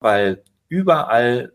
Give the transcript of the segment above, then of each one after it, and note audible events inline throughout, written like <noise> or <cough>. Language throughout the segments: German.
weil überall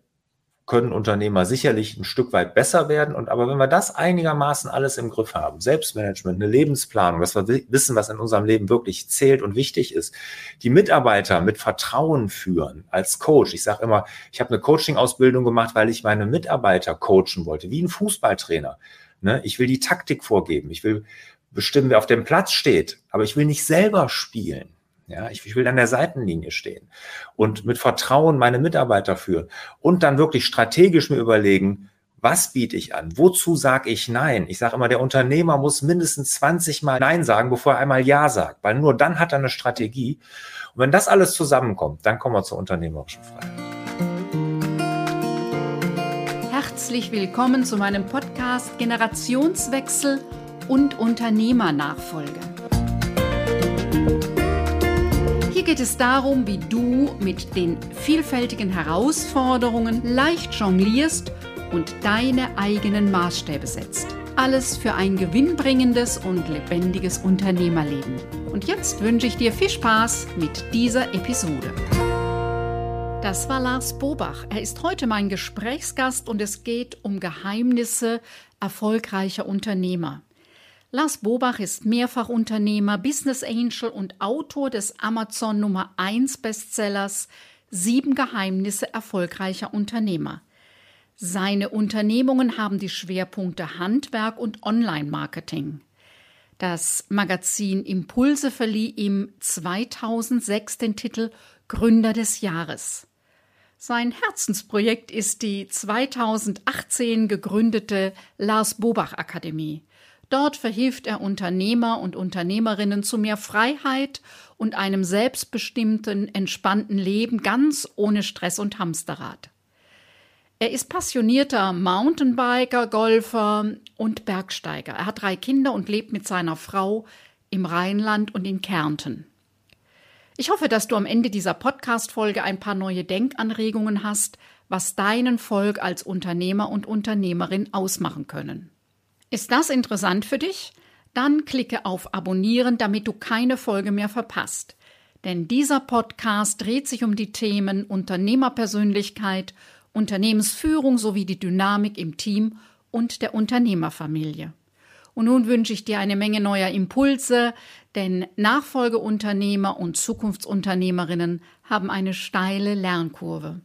können Unternehmer sicherlich ein Stück weit besser werden. Und aber wenn wir das einigermaßen alles im Griff haben, Selbstmanagement, eine Lebensplanung, dass wir wissen, was in unserem Leben wirklich zählt und wichtig ist, die Mitarbeiter mit Vertrauen führen als Coach. Ich sage immer, ich habe eine Coaching-Ausbildung gemacht, weil ich meine Mitarbeiter coachen wollte, wie ein Fußballtrainer. Ne? Ich will die Taktik vorgeben. Ich will bestimmen, wer auf dem Platz steht, aber ich will nicht selber spielen. Ja, ich, ich will an der Seitenlinie stehen und mit Vertrauen meine Mitarbeiter führen und dann wirklich strategisch mir überlegen, was biete ich an? Wozu sage ich Nein? Ich sage immer, der Unternehmer muss mindestens 20 Mal Nein sagen, bevor er einmal Ja sagt, weil nur dann hat er eine Strategie. Und wenn das alles zusammenkommt, dann kommen wir zur unternehmerischen Freiheit. Herzlich willkommen zu meinem Podcast Generationswechsel und Unternehmernachfolge geht es darum, wie du mit den vielfältigen Herausforderungen leicht jonglierst und deine eigenen Maßstäbe setzt. Alles für ein gewinnbringendes und lebendiges Unternehmerleben. Und jetzt wünsche ich dir viel Spaß mit dieser Episode. Das war Lars Bobach. Er ist heute mein Gesprächsgast und es geht um Geheimnisse erfolgreicher Unternehmer. Lars Bobach ist Mehrfachunternehmer, Business Angel und Autor des Amazon Nummer 1 Bestsellers Sieben Geheimnisse erfolgreicher Unternehmer. Seine Unternehmungen haben die Schwerpunkte Handwerk und Online-Marketing. Das Magazin Impulse verlieh ihm 2006 den Titel Gründer des Jahres. Sein Herzensprojekt ist die 2018 gegründete Lars Bobach Akademie. Dort verhilft er Unternehmer und Unternehmerinnen zu mehr Freiheit und einem selbstbestimmten, entspannten Leben ganz ohne Stress und Hamsterrad. Er ist passionierter Mountainbiker, Golfer und Bergsteiger. Er hat drei Kinder und lebt mit seiner Frau im Rheinland und in Kärnten. Ich hoffe, dass du am Ende dieser Podcast-Folge ein paar neue Denkanregungen hast, was deinen Volk als Unternehmer und Unternehmerin ausmachen können. Ist das interessant für dich? Dann klicke auf Abonnieren, damit du keine Folge mehr verpasst. Denn dieser Podcast dreht sich um die Themen Unternehmerpersönlichkeit, Unternehmensführung sowie die Dynamik im Team und der Unternehmerfamilie. Und nun wünsche ich dir eine Menge neuer Impulse, denn Nachfolgeunternehmer und Zukunftsunternehmerinnen haben eine steile Lernkurve.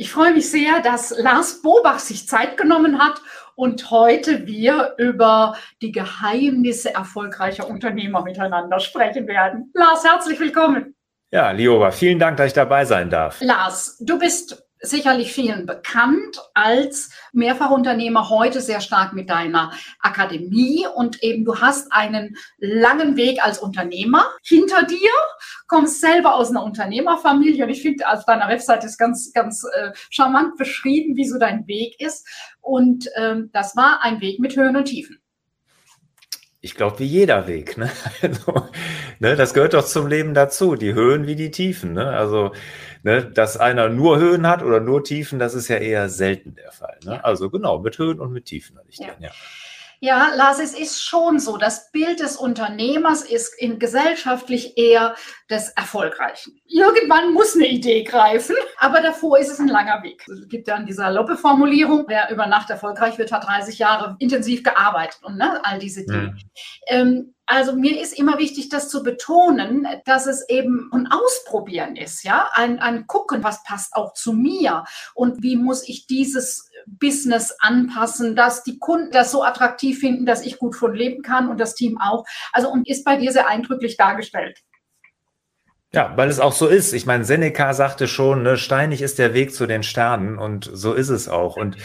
Ich freue mich sehr, dass Lars Bobach sich Zeit genommen hat und heute wir über die Geheimnisse erfolgreicher Unternehmer miteinander sprechen werden. Lars, herzlich willkommen. Ja, Lioba, vielen Dank, dass ich dabei sein darf. Lars, du bist sicherlich vielen bekannt als Mehrfachunternehmer, heute sehr stark mit deiner Akademie. Und eben du hast einen langen Weg als Unternehmer hinter dir, kommst selber aus einer Unternehmerfamilie. Und ich finde, auf deiner Webseite ist ganz, ganz äh, charmant beschrieben, wie so dein Weg ist. Und ähm, das war ein Weg mit Höhen und Tiefen ich glaube, wie jeder Weg. Ne? <laughs> Also, ne, das gehört doch zum Leben dazu, die Höhen wie die Tiefen. Ne? Also, ne, dass einer nur Höhen hat oder nur Tiefen, das ist ja eher selten der Fall. Ne? Also genau, mit Höhen und mit Tiefen hatte ich ja. Drin, ja. Ja, Lars, es ist schon so. Das Bild des Unternehmers ist in gesellschaftlich eher des Erfolgreichen. Irgendwann muss eine Idee greifen, aber davor ist es ein langer Weg. Es gibt dann diese saloppe Formulierung, wer über Nacht erfolgreich wird, hat 30 Jahre intensiv gearbeitet und ne, all diese Dinge. Mhm. Ähm, also mir ist immer wichtig, das zu betonen, dass es eben ein Ausprobieren ist, ja, ein, ein Gucken, was passt auch zu mir und wie muss ich dieses Business anpassen, dass die Kunden das so attraktiv finden, dass ich gut von leben kann und das Team auch. Also und ist bei dir sehr eindrücklich dargestellt. Ja, weil es auch so ist. Ich meine, Seneca sagte schon, ne, steinig ist der Weg zu den Sternen und so ist es auch. Und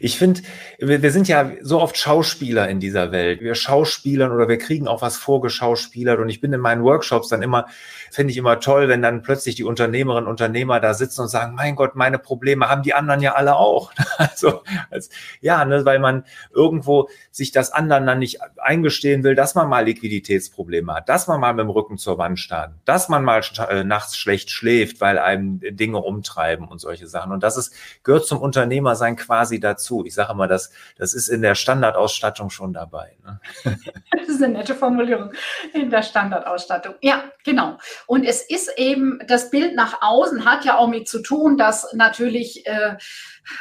ich finde, wir, wir, sind ja so oft Schauspieler in dieser Welt. Wir schauspielern oder wir kriegen auch was vorgeschauspielert. Und ich bin in meinen Workshops dann immer, finde ich immer toll, wenn dann plötzlich die Unternehmerinnen und Unternehmer da sitzen und sagen, mein Gott, meine Probleme haben die anderen ja alle auch. <laughs> Also, als, ja, ne, weil man irgendwo sich das anderen dann nicht eingestehen will, dass man mal Liquiditätsprobleme hat, dass man mal mit dem Rücken zur Wand stand, dass man mal nachts schlecht schläft, weil einem Dinge umtreiben und solche Sachen. Und das ist, gehört zum Unternehmersein quasi dazu. Ich sage immer, das, das ist in der Standardausstattung schon dabei. Ne? <laughs> Das ist eine nette Formulierung in der Standardausstattung. Ja, genau. Und es ist eben, das Bild nach außen hat ja auch mit zu tun, dass natürlich äh,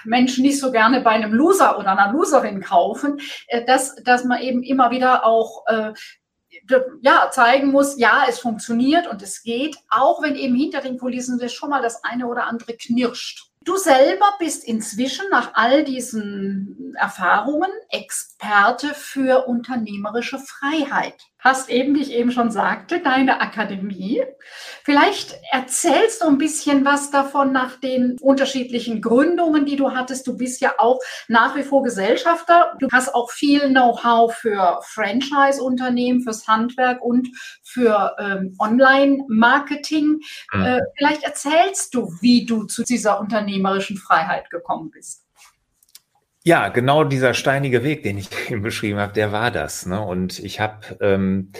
Menschen nicht so gerne bei einem Loser oder einer Loserin kaufen, äh, dass, dass man eben immer wieder auch äh, ja, zeigen muss, ja, es funktioniert und es geht, auch wenn eben hinter den Kulissen schon mal das eine oder andere knirscht. Du selber bist inzwischen nach all diesen Erfahrungen Experte für unternehmerische Freiheit hast eben, wie ich eben schon sagte, deine Akademie. Vielleicht erzählst du ein bisschen was davon nach den unterschiedlichen Gründungen, die du hattest. Du bist ja auch nach wie vor Gesellschafter. Du hast auch viel Know-how für Franchise-Unternehmen, fürs Handwerk und für ähm, Online-Marketing. Mhm. Äh, vielleicht erzählst du, wie du zu dieser unternehmerischen Freiheit gekommen bist. Ja, genau dieser steinige Weg, den ich <laughs> eben beschrieben habe, der war das. Ne? Und ich habe ähm,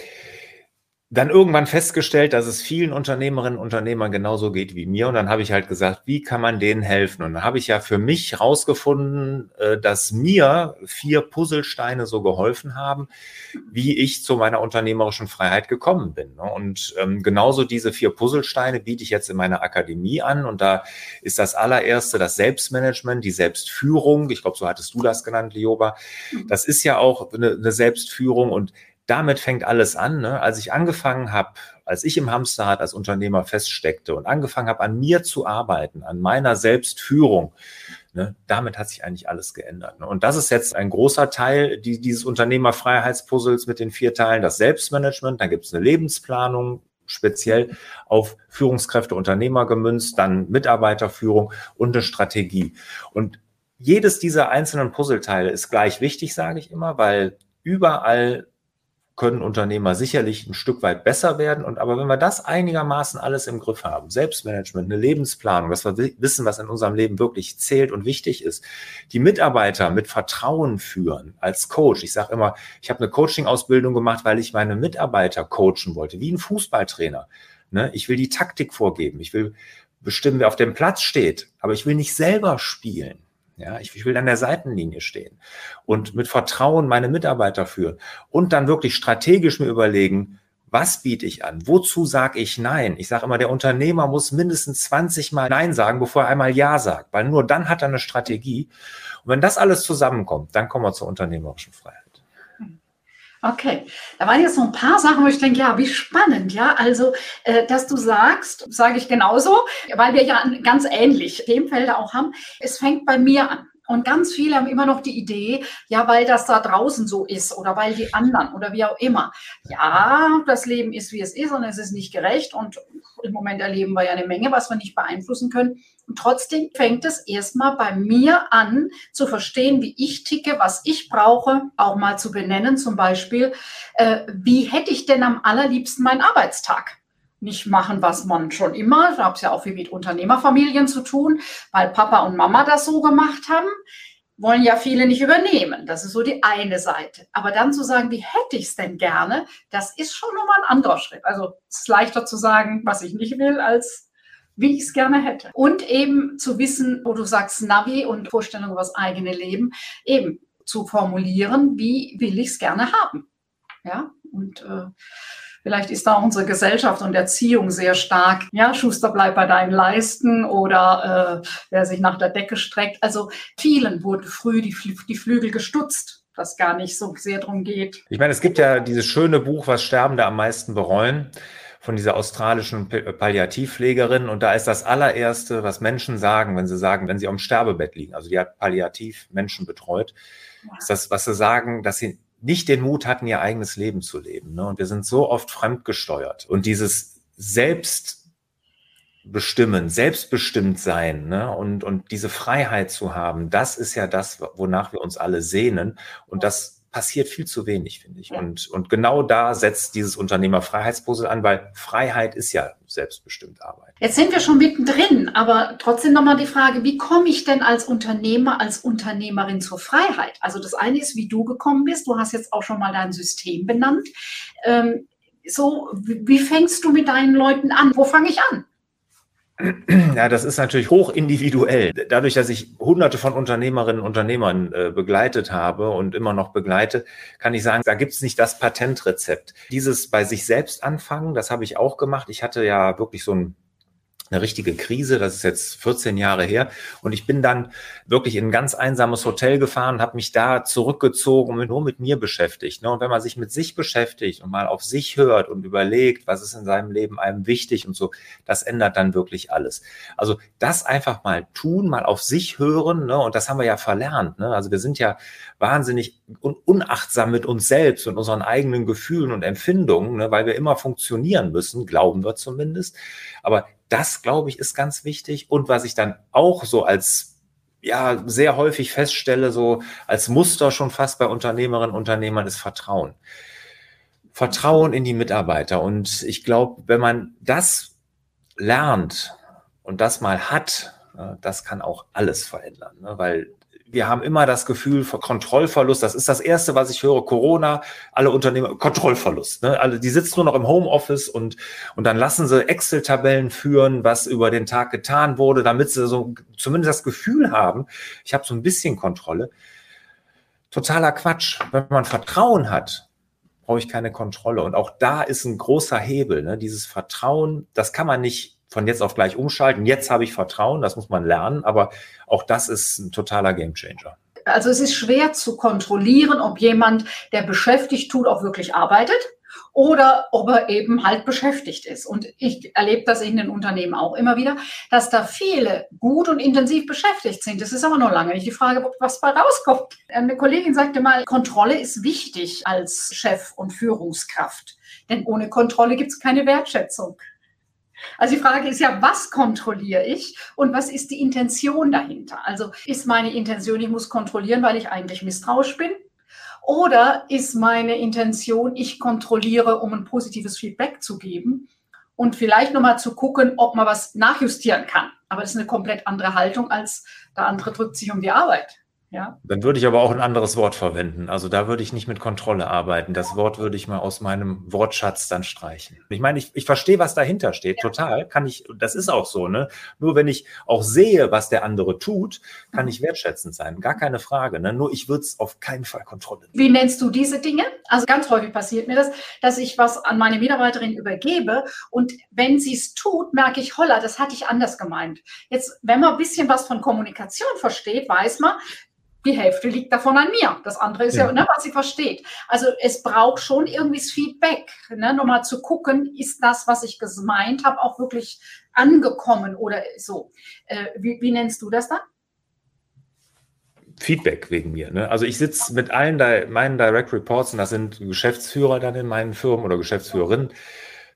dann irgendwann festgestellt, dass es vielen Unternehmerinnen und Unternehmern genauso geht wie mir. Und dann habe ich halt gesagt, wie kann man denen helfen? Und dann habe ich ja für mich rausgefunden, äh, dass mir vier Puzzlesteine so geholfen haben, wie ich zu meiner unternehmerischen Freiheit gekommen bin. Ne? Und ähm, genauso diese vier Puzzlesteine biete ich jetzt in meiner Akademie an. Und da ist das allererste das Selbstmanagement, die Selbstführung. Ich glaube, so hattest du das genannt, Lioba. Das ist ja auch eine Selbstführung und damit fängt alles an. Ne? Als ich angefangen habe, als ich im Hamsterrad als Unternehmer feststeckte und angefangen habe, an mir zu arbeiten, an meiner Selbstführung, ne? damit hat sich eigentlich alles geändert. Ne? Und das ist jetzt ein großer Teil die, dieses Unternehmerfreiheitspuzzles mit den vier Teilen, das Selbstmanagement, dann gibt es eine Lebensplanung, speziell auf Führungskräfte, Unternehmer gemünzt, dann Mitarbeiterführung und eine Strategie. Und jedes dieser einzelnen Puzzleteile ist gleich wichtig, sage ich immer, weil überall können Unternehmer sicherlich ein Stück weit besser werden. Und aber wenn wir das einigermaßen alles im Griff haben, Selbstmanagement, eine Lebensplanung, dass wir wissen, was in unserem Leben wirklich zählt und wichtig ist, die Mitarbeiter mit Vertrauen führen als Coach. Ich sage immer, ich habe eine Coaching-Ausbildung gemacht, weil ich meine Mitarbeiter coachen wollte, wie ein Fußballtrainer. Ne? Ich will die Taktik vorgeben. Ich will bestimmen, wer auf dem Platz steht. Aber ich will nicht selber spielen. Ja, ich, ich will an der Seitenlinie stehen und mit Vertrauen meine Mitarbeiter führen und dann wirklich strategisch mir überlegen, was biete ich an? Wozu sage ich Nein? Ich sage immer, der Unternehmer muss mindestens 20 Mal Nein sagen, bevor er einmal Ja sagt, weil nur dann hat er eine Strategie. Und wenn das alles zusammenkommt, dann kommen wir zur unternehmerischen Freiheit. Okay, da waren jetzt noch ein paar Sachen, wo ich denke, ja, wie spannend, ja. Also, äh, dass du sagst, sage ich genauso, weil wir ja ganz ähnlich Themenfelder auch haben. Es fängt bei mir an. Und ganz viele haben immer noch die Idee, ja, weil das da draußen so ist oder weil die anderen oder wie auch immer. Ja, das Leben ist, wie es ist und es ist nicht gerecht und im Moment erleben wir ja eine Menge, was wir nicht beeinflussen können. Und trotzdem fängt es erstmal bei mir an, zu verstehen, wie ich ticke, was ich brauche, auch mal zu benennen, zum Beispiel, äh, wie hätte ich denn am allerliebsten meinen Arbeitstag? Nicht machen, was man schon immer, da habe es ja auch viel mit Unternehmerfamilien zu tun, weil Papa und Mama das so gemacht haben, wollen ja viele nicht übernehmen. Das ist so die eine Seite. Aber dann zu sagen, wie hätte ich es denn gerne, das ist schon nochmal ein anderer Schritt. Also es ist leichter zu sagen, was ich nicht will, als wie ich es gerne hätte. Und eben zu wissen, wo du sagst Navi und Vorstellung über das eigene Leben, eben zu formulieren, wie will ich es gerne haben. Ja, und äh, Vielleicht ist da unsere Gesellschaft und Erziehung sehr stark. Ja, Schuster bleibt bei deinen Leisten oder äh, wer sich nach der Decke streckt. Also vielen wurden früh die, die Flügel gestutzt was gar nicht so sehr darum geht. Ich meine, es gibt ja dieses schöne Buch, was Sterbende am meisten bereuen von dieser australischen Palliativpflegerin. Und da ist das allererste, was Menschen sagen, wenn sie sagen, wenn sie am Sterbebett liegen, also die hat palliativ Menschen betreut, ja. ist das, was sie sagen, dass sie nicht den Mut hatten, ihr eigenes Leben zu leben. Ne? Und wir sind so oft fremdgesteuert. Und dieses Selbstbestimmen, selbstbestimmt sein ne? und, und diese Freiheit zu haben, das ist ja das, wonach wir uns alle sehnen. Und das passiert viel zu wenig, finde ich. Und, und genau da setzt dieses Unternehmerfreiheitspuzzle an, weil Freiheit ist ja selbstbestimmt Arbeit. Jetzt sind wir schon mittendrin, aber trotzdem nochmal die Frage, wie komme ich denn als Unternehmer, als Unternehmerin zur Freiheit? Also das eine ist, wie du gekommen bist. Du hast jetzt auch schon mal dein System benannt. Ähm, so, wie fängst du mit deinen Leuten an? Wo fange ich an? Ja, das ist natürlich hoch individuell. Dadurch, dass ich hunderte von Unternehmerinnen und Unternehmern äh, begleitet habe und immer noch begleite, kann ich sagen, da gibt's nicht das Patentrezept. Dieses bei sich selbst anfangen, das habe ich auch gemacht. Ich hatte ja wirklich so ein eine richtige Krise. Das ist jetzt 14 Jahre her. Und ich bin dann wirklich in ein ganz einsames Hotel gefahren, habe mich da zurückgezogen und nur mit mir beschäftigt. Ne? Und wenn man sich mit sich beschäftigt und mal auf sich hört und überlegt, was ist in seinem Leben einem wichtig und so, das ändert dann wirklich alles. Also das einfach mal tun, mal auf sich hören. Ne? Und das haben wir ja verlernt. Ne? Also wir sind ja wahnsinnig unachtsam mit uns selbst und unseren eigenen Gefühlen und Empfindungen, weil wir immer funktionieren müssen, glauben wir zumindest. Aber das, glaube ich, ist ganz wichtig. Und was ich dann auch so als ja, sehr häufig feststelle, so als Muster schon fast bei Unternehmerinnen und Unternehmern ist Vertrauen. Vertrauen in die Mitarbeiter. Und ich glaube, wenn man das lernt und das mal hat, das kann auch alles verändern, ne? weil wir haben immer das Gefühl von Kontrollverlust. Das ist das Erste, was ich höre. Corona, alle Unternehmer, Kontrollverlust. Ne? Alle, die sitzen nur noch im Homeoffice und, und dann lassen sie Excel-Tabellen führen, was über den Tag getan wurde, damit sie so zumindest das Gefühl haben, ich habe so ein bisschen Kontrolle. Totaler Quatsch. Wenn man Vertrauen hat, brauche ich keine Kontrolle. Und auch da ist ein großer Hebel. Ne? Dieses Vertrauen, das kann man nicht von jetzt auf gleich umschalten. Jetzt habe ich Vertrauen, das muss man lernen, aber auch das ist ein totaler Gamechanger. Also es ist schwer zu kontrollieren, ob jemand, der beschäftigt tut, auch wirklich arbeitet oder ob er eben halt beschäftigt ist. Und ich erlebe das in den Unternehmen auch immer wieder, dass da viele gut und intensiv beschäftigt sind. Das ist aber noch lange nicht die Frage, was bei rauskommt. Eine Kollegin sagte mal, Kontrolle ist wichtig als Chef und Führungskraft. Denn ohne Kontrolle gibt es keine Wertschätzung. Also die Frage ist ja, was kontrolliere ich und was ist die Intention dahinter? Also ist meine Intention, ich muss kontrollieren, weil ich eigentlich misstrauisch bin? Oder ist meine Intention, ich kontrolliere, um ein positives Feedback zu geben und vielleicht nochmal zu gucken, ob man was nachjustieren kann? Aber das ist eine komplett andere Haltung als der andere drückt sich um die Arbeit. Ja. Dann würde ich aber auch ein anderes Wort verwenden. Also da würde ich nicht mit Kontrolle arbeiten. Das Wort würde ich mal aus meinem Wortschatz dann streichen. Ich meine, ich, ich verstehe, was dahinter steht. Ja. Total. Kann ich, das ist auch so, ne? Nur wenn ich auch sehe, was der andere tut, kann ich wertschätzend sein. Gar keine Frage. Ne? Nur ich würde es auf keinen Fall Kontrolle. Wie nennst du diese Dinge? Also ganz häufig passiert mir das, dass ich was an meine Mitarbeiterin übergebe und wenn sie es tut, merke ich, holla, das hatte ich anders gemeint. Jetzt, wenn man ein bisschen was von Kommunikation versteht, weiß man, die Hälfte liegt davon an mir. Das andere ist ja, ja ne, was sie versteht. Also es braucht schon irgendwie das Feedback, ne, nochmal zu gucken, ist das, was ich gemeint habe, auch wirklich angekommen oder so. Äh, wie, wie nennst du das dann? Feedback wegen mir. Ne? Also ich sitze mit allen meinen Direct Reports, und das sind Geschäftsführer dann in meinen Firmen oder Geschäftsführerinnen,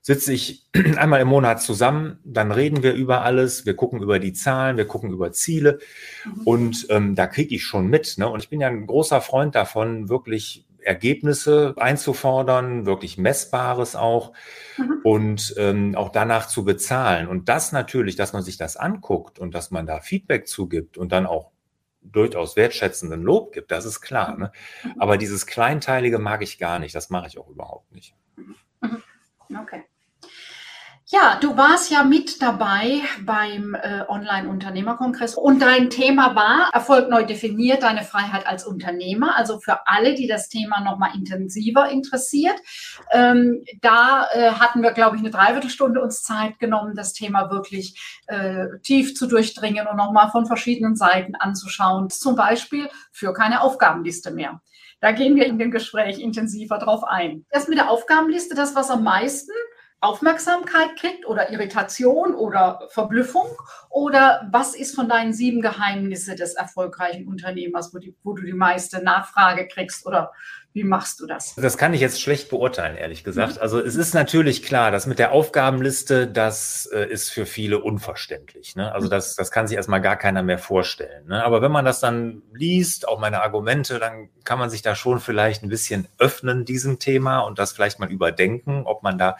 sitze ich <clears throat> einmal im Monat zusammen, dann reden wir über alles, wir gucken über die Zahlen, wir gucken über Ziele mhm. und ähm, da kriege ich schon mit. Ne? Und ich bin ja ein großer Freund davon, wirklich Ergebnisse einzufordern, wirklich Messbares auch mhm. und ähm, auch danach zu bezahlen. Und das natürlich, dass man sich das anguckt und dass man da Feedback zugibt und dann auch durchaus wertschätzenden Lob gibt, das ist klar. Ne? Mhm. Aber dieses Kleinteilige mag ich gar nicht, das mache ich auch überhaupt nicht. Mhm. Okay. Ja, du warst ja mit dabei beim äh, Online-Unternehmerkongress und dein Thema war Erfolg neu definiert, deine Freiheit als Unternehmer. Also für alle, die das Thema nochmal intensiver interessiert. Ähm, da äh, hatten wir, glaube ich, eine Dreiviertelstunde uns Zeit genommen, das Thema wirklich äh, tief zu durchdringen und nochmal von verschiedenen Seiten anzuschauen. Zum Beispiel für keine Aufgabenliste mehr. Da gehen wir in dem Gespräch intensiver drauf ein. Das mit der Aufgabenliste, das, was am meisten Aufmerksamkeit kriegt oder Irritation oder Verblüffung? Oder was ist von deinen sieben Geheimnisse des erfolgreichen Unternehmers, wo, die, wo du die meiste Nachfrage kriegst? Oder wie machst du das? Das kann ich jetzt schlecht beurteilen, ehrlich gesagt. Mhm. Also es ist natürlich klar, dass mit der Aufgabenliste, das äh, ist für viele unverständlich. Ne? Also mhm. das, das kann sich erstmal gar keiner mehr vorstellen. Ne? Aber wenn man das dann liest, auch meine Argumente, dann kann man sich da schon vielleicht ein bisschen öffnen diesem Thema und das vielleicht mal überdenken, ob man da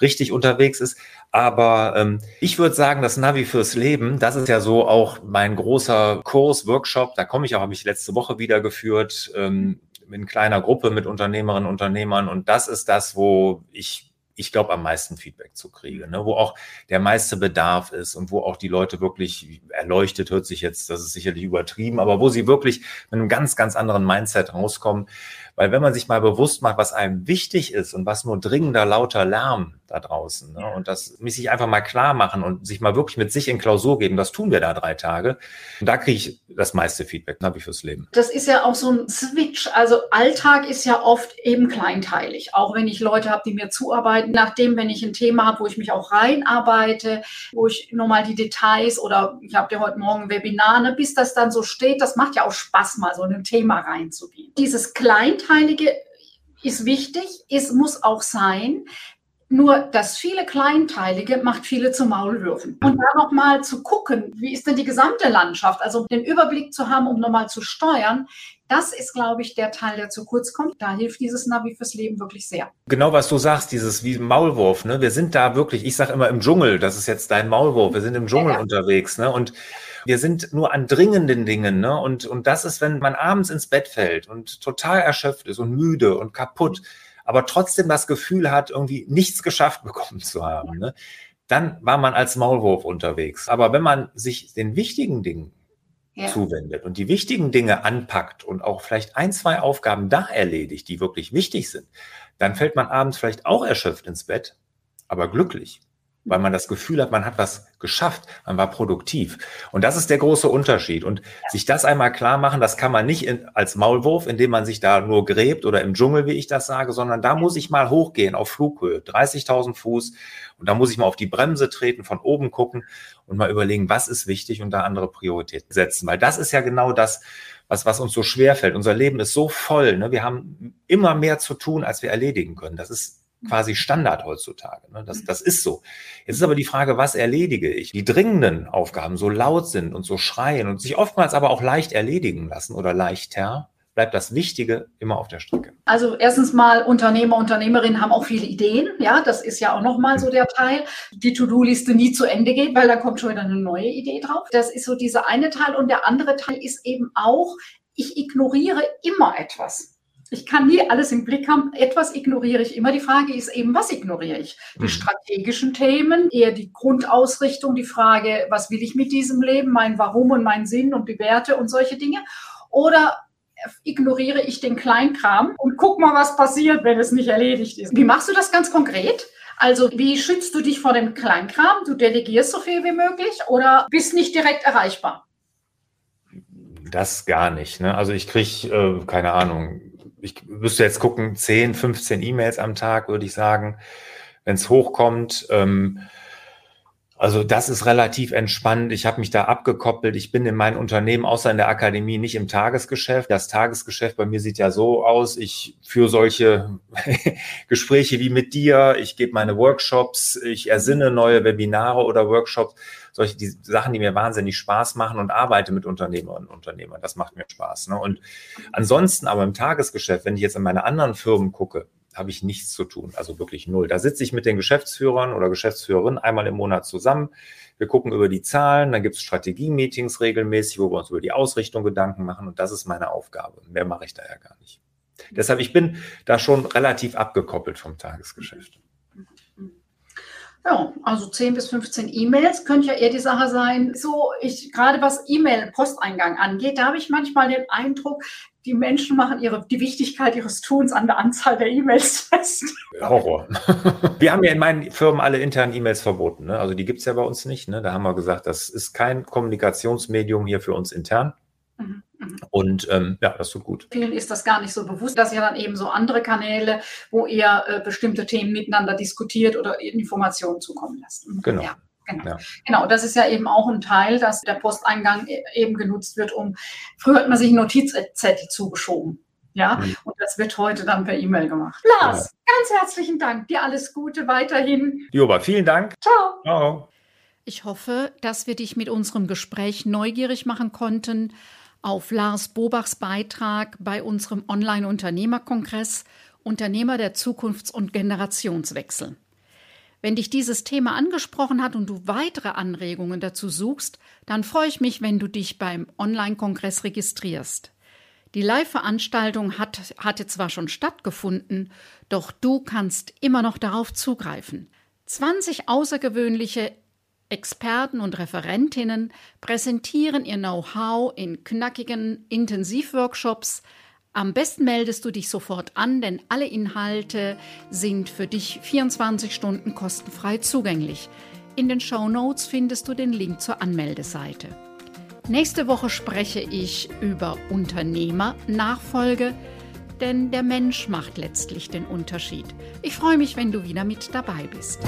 richtig unterwegs ist. Aber ähm, ich würde sagen, das Navi fürs Leben, das ist ja so auch mein großer Kurs, Workshop. Da komme ich auch, habe ich letzte Woche wieder geführt, ähm, in kleiner Gruppe mit Unternehmerinnen und Unternehmern. Und das ist das, wo ich ich glaube, am meisten Feedback zu kriegen, ne? wo auch der meiste Bedarf ist und wo auch die Leute wirklich erleuchtet, hört sich jetzt, das ist sicherlich übertrieben, aber wo sie wirklich mit einem ganz, ganz anderen Mindset rauskommen. Weil wenn man sich mal bewusst macht, was einem wichtig ist und was nur dringender lauter Lärm da draußen, ne? und das mich sich einfach mal klar machen und sich mal wirklich mit sich in Klausur geben, das tun wir da drei Tage. Und da kriege ich das meiste Feedback, habe ich fürs Leben. Das ist ja auch so ein Switch. Also Alltag ist ja oft eben kleinteilig. Auch wenn ich Leute habe, die mir zuarbeiten, nachdem, wenn ich ein Thema habe, wo ich mich auch reinarbeite, wo ich nochmal die Details oder ich habe ja heute Morgen ein Webinar, ne, bis das dann so steht, das macht ja auch Spaß, mal so in ein Thema reinzugehen. Dieses Kleinteilige ist wichtig, es muss auch sein, nur das viele Kleinteilige macht viele zu Maulwürfen. Und da nochmal zu gucken, wie ist denn die gesamte Landschaft, also den Überblick zu haben, um nochmal zu steuern, das ist, glaube ich, der Teil, der zu kurz kommt. Da hilft dieses Navi fürs Leben wirklich sehr. Genau, was du sagst, dieses wie Maulwurf. Ne? Wir sind da wirklich, ich sage immer im Dschungel, das ist jetzt dein Maulwurf, wir sind im Dschungel ja. unterwegs. Ne? Und wir sind nur an dringenden Dingen. Ne? Und, und das ist, wenn man abends ins Bett fällt und total erschöpft ist und müde und kaputt, aber trotzdem das Gefühl hat, irgendwie nichts geschafft bekommen zu haben. Ne? Dann war man als Maulwurf unterwegs. Aber wenn man sich den wichtigen Dingen ja. zuwendet und die wichtigen Dinge anpackt und auch vielleicht ein, zwei Aufgaben da erledigt, die wirklich wichtig sind, dann fällt man abends vielleicht auch erschöpft ins Bett, aber glücklich weil man das Gefühl hat, man hat was geschafft, man war produktiv. Und das ist der große Unterschied. Und sich das einmal klar machen, das kann man nicht in, als Maulwurf, indem man sich da nur gräbt oder im Dschungel, wie ich das sage, sondern da muss ich mal hochgehen auf Flughöhe, 30.000 Fuß. Und da muss ich mal auf die Bremse treten, von oben gucken und mal überlegen, was ist wichtig und da andere Prioritäten setzen. Weil das ist ja genau das, was, was uns so schwer fällt. Unser Leben ist so voll. Ne? Wir haben immer mehr zu tun, als wir erledigen können. Das ist quasi Standard heutzutage. Ne? Das, das ist so. Jetzt ist aber die Frage, was erledige ich? Die dringenden Aufgaben so laut sind und so schreien und sich oftmals aber auch leicht erledigen lassen oder leichter, bleibt das Wichtige immer auf der Strecke. Also erstens mal Unternehmer, Unternehmerinnen haben auch viele Ideen. Ja, das ist ja auch nochmal so der Teil. Die To-Do-Liste nie zu Ende geht, weil da kommt schon wieder eine neue Idee drauf. Das ist so dieser eine Teil. Und der andere Teil ist eben auch, ich ignoriere immer etwas. Ich kann nie alles im Blick haben. Etwas ignoriere ich immer. Die Frage ist eben, was ignoriere ich? Die mhm. strategischen Themen, eher die Grundausrichtung, die Frage, was will ich mit diesem Leben, mein Warum und mein Sinn und die Werte und solche Dinge. Oder ignoriere ich den Kleinkram und guck mal, was passiert, wenn es nicht erledigt ist. Wie machst du das ganz konkret? Also wie schützt du dich vor dem Kleinkram? Du delegierst so viel wie möglich oder bist nicht direkt erreichbar? Das gar nicht. Ne? Also ich kriege, äh, keine Ahnung, ich müsste jetzt gucken, 10, 15 E-Mails am Tag, würde ich sagen, wenn es hochkommt. Ähm, also das ist relativ entspannt. Ich habe mich da abgekoppelt. Ich bin in meinem Unternehmen außer in der Akademie nicht im Tagesgeschäft. Das Tagesgeschäft bei mir sieht ja so aus. Ich führe solche <laughs> Gespräche wie mit dir. Ich gebe meine Workshops. Ich ersinne neue Webinare oder Workshops. Solche die Sachen, die mir wahnsinnig Spaß machen und arbeite mit Unternehmerinnen und Unternehmern. Das macht mir Spaß. Ne? Und ansonsten aber im Tagesgeschäft, wenn ich jetzt in meine anderen Firmen gucke, habe ich nichts zu tun, also wirklich null. Da sitze ich mit den Geschäftsführern oder Geschäftsführerinnen einmal im Monat zusammen. Wir gucken über die Zahlen, dann gibt es Strategie-Meetings regelmäßig, wo wir uns über die Ausrichtung Gedanken machen und das ist meine Aufgabe. Mehr mache ich da ja gar nicht. Deshalb, ich bin da schon relativ abgekoppelt vom Tagesgeschäft. Ja, also 10 bis 15 E-Mails könnte ja eher die Sache sein. So, ich, gerade was E-Mail-Posteingang angeht, da habe ich manchmal den Eindruck, die Menschen machen ihre, die Wichtigkeit ihres Tuns an der Anzahl der E-Mails fest. Horror. <laughs> Wir haben ja in meinen Firmen alle internen E-Mails verboten. Ne? Also die gibt es ja bei uns nicht. Ne? Da haben wir gesagt, das ist kein Kommunikationsmedium hier für uns intern. Mhm. Mhm. Und ähm, ja, das tut gut. Vielen ist das gar nicht so bewusst, dass ja dann eben so andere Kanäle, wo ihr äh, bestimmte Themen miteinander diskutiert oder Informationen zukommen lässt. Mhm. Genau. Ja. Genau. Ja. genau, das ist ja eben auch ein Teil, dass der Posteingang e, eben genutzt wird, um, früher hat man sich Notizzettel zugeschoben. Ja, mhm. und das wird heute dann per E-Mail gemacht. Lars, ja. ganz herzlichen Dank. Dir alles Gute weiterhin. Joba, vielen Dank. Ciao. Ciao. Ich hoffe, dass wir dich mit unserem Gespräch neugierig machen konnten auf Lars Bobachs Beitrag bei unserem Online-Unternehmerkongress Unternehmer der Zukunfts- und Generationswechsel. Wenn dich dieses Thema angesprochen hat und du weitere Anregungen dazu suchst, dann freue ich mich, wenn du dich beim Online-Kongress registrierst. Die Live-Veranstaltung hat, hatte zwar schon stattgefunden, doch du kannst immer noch darauf zugreifen. 20 außergewöhnliche Experten und Referentinnen präsentieren ihr Know-how in knackigen Intensivworkshops. Am besten meldest du dich sofort an, denn alle Inhalte sind für dich 24 Stunden kostenfrei zugänglich. In den Show Notes findest du den Link zur Anmeldeseite. Nächste Woche spreche ich über Unternehmernachfolge, denn der Mensch macht letztlich den Unterschied. Ich freue mich, wenn du wieder mit dabei bist.